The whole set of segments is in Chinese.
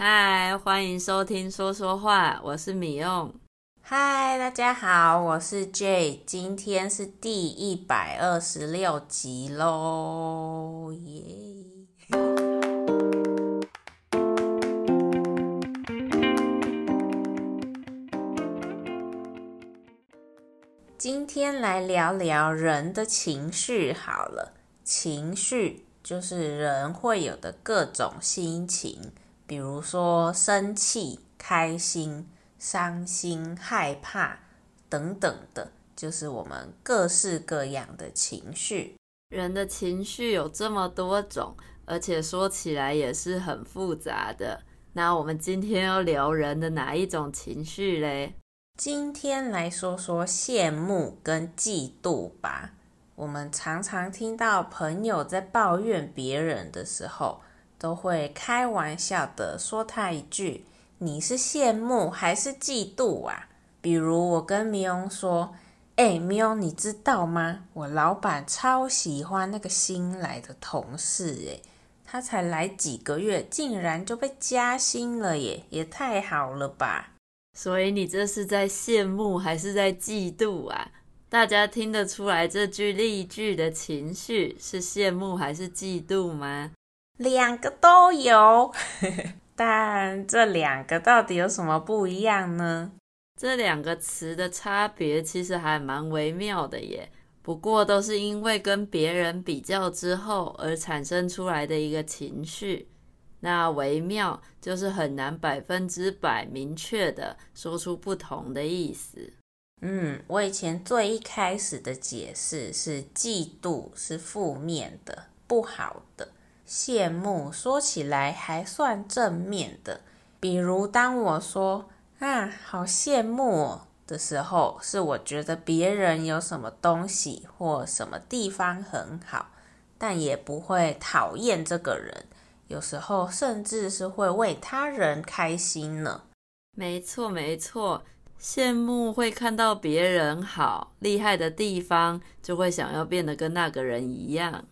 嗨，欢迎收听说说话，我是米用。嗨，大家好，我是 Jay，今天是第一百二十六集喽，耶！今天来聊聊人的情绪好了，情绪就是人会有的各种心情。比如说生气、开心、伤心、害怕等等的，就是我们各式各样的情绪。人的情绪有这么多种，而且说起来也是很复杂的。那我们今天要聊人的哪一种情绪嘞？今天来说说羡慕跟嫉妒吧。我们常常听到朋友在抱怨别人的时候，都会开玩笑的说他一句：“你是羡慕还是嫉妒啊？”比如我跟咪翁说：“哎，咪翁，你知道吗？我老板超喜欢那个新来的同事，哎，他才来几个月，竟然就被加薪了耶，也太好了吧！”所以你这是在羡慕还是在嫉妒啊？大家听得出来这句例句的情绪是羡慕还是嫉妒吗？两个都有，但这两个到底有什么不一样呢？这两个词的差别其实还蛮微妙的耶。不过都是因为跟别人比较之后而产生出来的一个情绪。那微妙就是很难百分之百明确的说出不同的意思。嗯，我以前最一开始的解释是嫉妒是负面的，不好的。羡慕说起来还算正面的，比如当我说啊，好羡慕哦的时候，是我觉得别人有什么东西或什么地方很好，但也不会讨厌这个人，有时候甚至是会为他人开心呢。没错，没错，羡慕会看到别人好厉害的地方，就会想要变得跟那个人一样。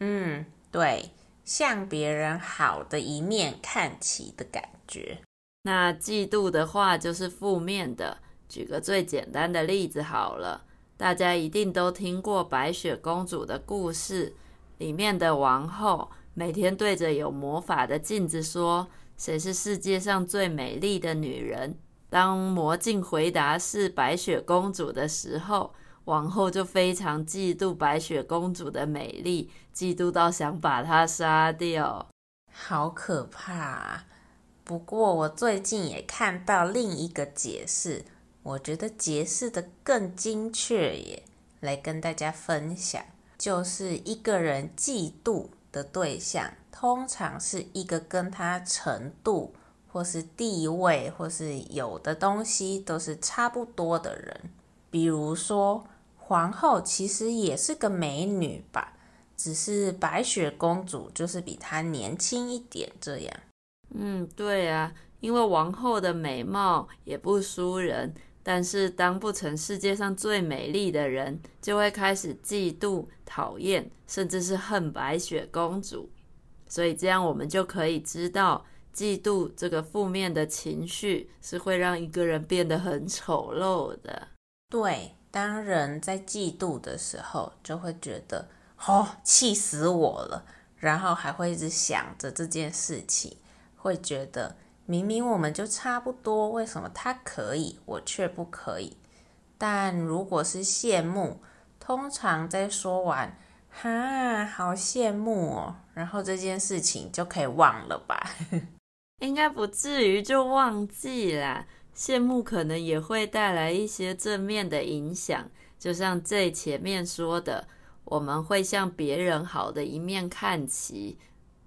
嗯，对。向别人好的一面看齐的感觉。那嫉妒的话就是负面的。举个最简单的例子好了，大家一定都听过白雪公主的故事，里面的王后每天对着有魔法的镜子说：“谁是世界上最美丽的女人？”当魔镜回答是白雪公主的时候，王后就非常嫉妒白雪公主的美丽，嫉妒到想把她杀掉，好可怕啊！不过我最近也看到另一个解释，我觉得解释得更精确耶，来跟大家分享，就是一个人嫉妒的对象，通常是一个跟他程度或是地位或是有的东西都是差不多的人，比如说。皇后其实也是个美女吧，只是白雪公主就是比她年轻一点这样。嗯，对啊，因为王后的美貌也不输人，但是当不成世界上最美丽的人，就会开始嫉妒、讨厌，甚至是恨白雪公主。所以这样我们就可以知道，嫉妒这个负面的情绪是会让一个人变得很丑陋的。对。当人在嫉妒的时候，就会觉得哦，气死我了，然后还会一直想着这件事情，会觉得明明我们就差不多，为什么他可以，我却不可以？但如果是羡慕，通常在说完“哈，好羡慕哦”，然后这件事情就可以忘了吧？应该不至于就忘记啦。羡慕可能也会带来一些正面的影响，就像最前面说的，我们会向别人好的一面看齐，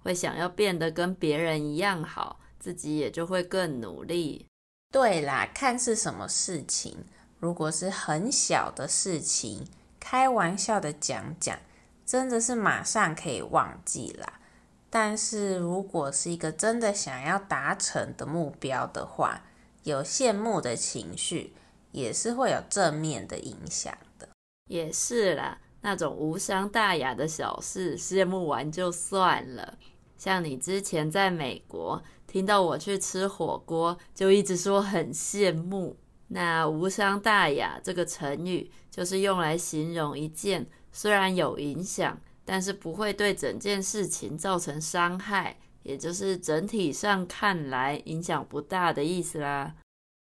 会想要变得跟别人一样好，自己也就会更努力。对啦，看是什么事情，如果是很小的事情，开玩笑的讲讲，真的是马上可以忘记啦。但是如果是一个真的想要达成的目标的话，有羡慕的情绪，也是会有正面的影响的。也是啦，那种无伤大雅的小事，羡慕完就算了。像你之前在美国听到我去吃火锅，就一直说很羡慕。那无伤大雅这个成语，就是用来形容一件虽然有影响，但是不会对整件事情造成伤害，也就是整体上看来影响不大的意思啦。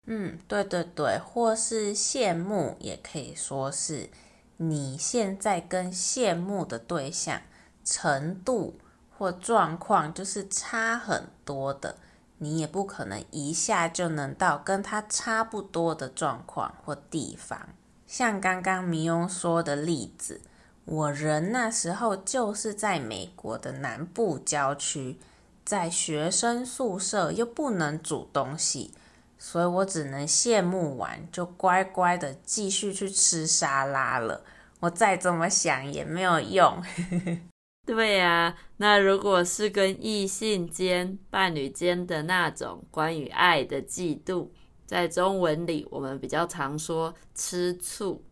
嗯，对对对，或是羡慕，也可以说是你现在跟羡慕的对象程度或状况就是差很多的。你也不可能一下就能到跟他差不多的状况或地方。像刚刚迷翁说的例子，我人那时候就是在美国的南部郊区，在学生宿舍又不能煮东西，所以我只能羡慕完就乖乖的继续去吃沙拉了。我再怎么想也没有用。对呀，那如果是跟异性间、伴侣间的那种关于爱的嫉妒，在中文里我们比较常说吃醋。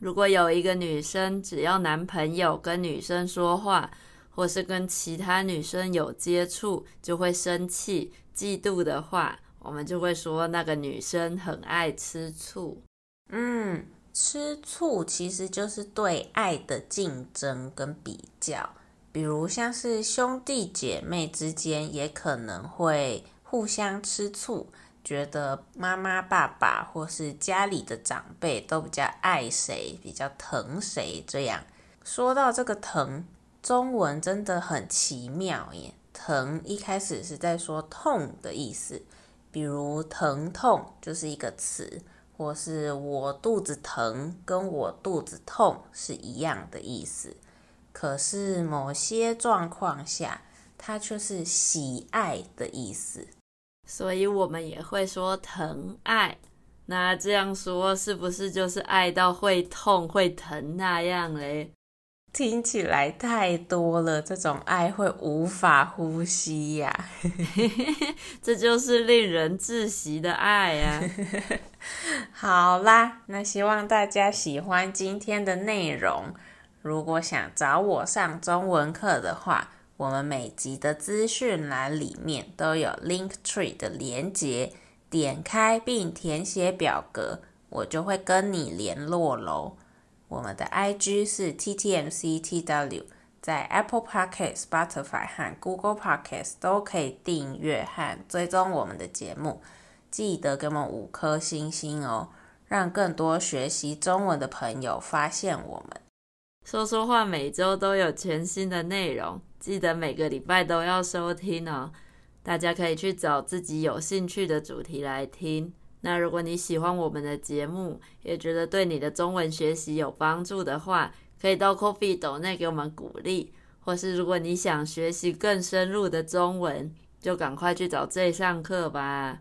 如果有一个女生，只要男朋友跟女生说话，或是跟其他女生有接触，就会生气、嫉妒的话，我们就会说那个女生很爱吃醋。嗯，吃醋其实就是对爱的竞争跟比较。比如像是兄弟姐妹之间，也可能会互相吃醋，觉得妈妈、爸爸或是家里的长辈都比较爱谁，比较疼谁。这样说到这个疼，中文真的很奇妙耶。疼一开始是在说痛的意思，比如疼痛就是一个词，或是我肚子疼，跟我肚子痛是一样的意思。可是某些状况下，它却是喜爱的意思，所以我们也会说疼爱。那这样说是不是就是爱到会痛会疼那样嘞？听起来太多了，这种爱会无法呼吸呀、啊！这就是令人窒息的爱呀、啊！好啦，那希望大家喜欢今天的内容。如果想找我上中文课的话，我们每集的资讯栏里面都有 Linktree 的连结，点开并填写表格，我就会跟你联络喽。我们的 IG 是 TTMCTW，在 Apple Podcast、Spotify 和 Google Podcast 都可以订阅和追踪我们的节目，记得给我们五颗星星哦，让更多学习中文的朋友发现我们。说说话每周都有全新的内容，记得每个礼拜都要收听哦。大家可以去找自己有兴趣的主题来听。那如果你喜欢我们的节目，也觉得对你的中文学习有帮助的话，可以到 Coffee 斗内给我们鼓励。或是如果你想学习更深入的中文，就赶快去找 J 上课吧。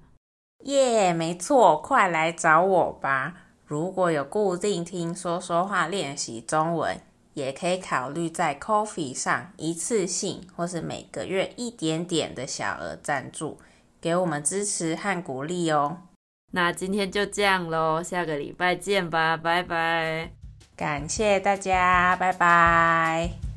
耶，yeah，没错，快来找我吧。如果有固定听说说话练习中文。也可以考虑在 Coffee 上一次性或是每个月一点点的小额赞助，给我们支持和鼓励哦。那今天就这样喽，下个礼拜见吧，拜拜。感谢大家，拜拜。